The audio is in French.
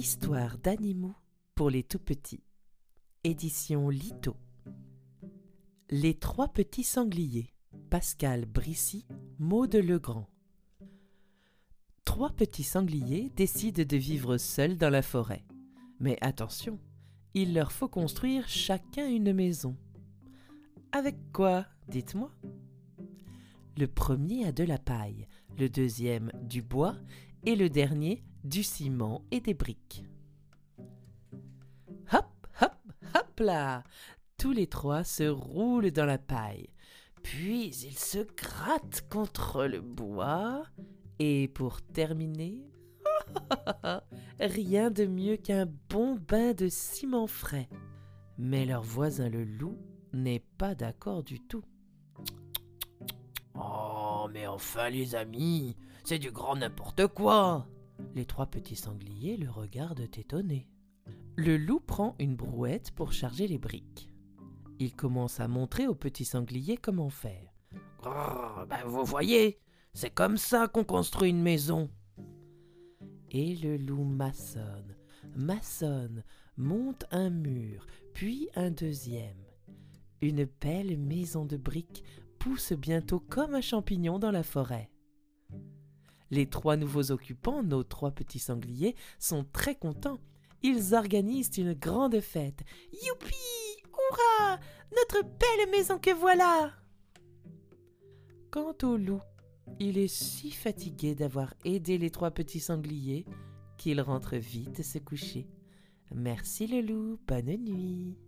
Histoire d'animaux pour les tout petits. Édition Lito. Les trois petits sangliers. Pascal Brissy, Maud Legrand. Trois petits sangliers décident de vivre seuls dans la forêt. Mais attention, il leur faut construire chacun une maison. Avec quoi, dites-moi? Le premier a de la paille, le deuxième du bois et le dernier du ciment et des briques. Hop, hop, hop là Tous les trois se roulent dans la paille, puis ils se grattent contre le bois, et pour terminer, rien de mieux qu'un bon bain de ciment frais. Mais leur voisin le loup n'est pas d'accord du tout. Oh, mais enfin les amis, c'est du grand n'importe quoi. Les trois petits sangliers le regardent étonnés. Le loup prend une brouette pour charger les briques. Il commence à montrer aux petits sangliers comment faire. Oh, ben vous voyez, c'est comme ça qu'on construit une maison. Et le loup maçonne, maçonne, monte un mur, puis un deuxième. Une belle maison de briques pousse bientôt comme un champignon dans la forêt. Les trois nouveaux occupants, nos trois petits sangliers, sont très contents. Ils organisent une grande fête. Youpi Hurrah Notre belle maison que voilà Quant au loup, il est si fatigué d'avoir aidé les trois petits sangliers qu'il rentre vite se coucher. Merci le loup, bonne nuit.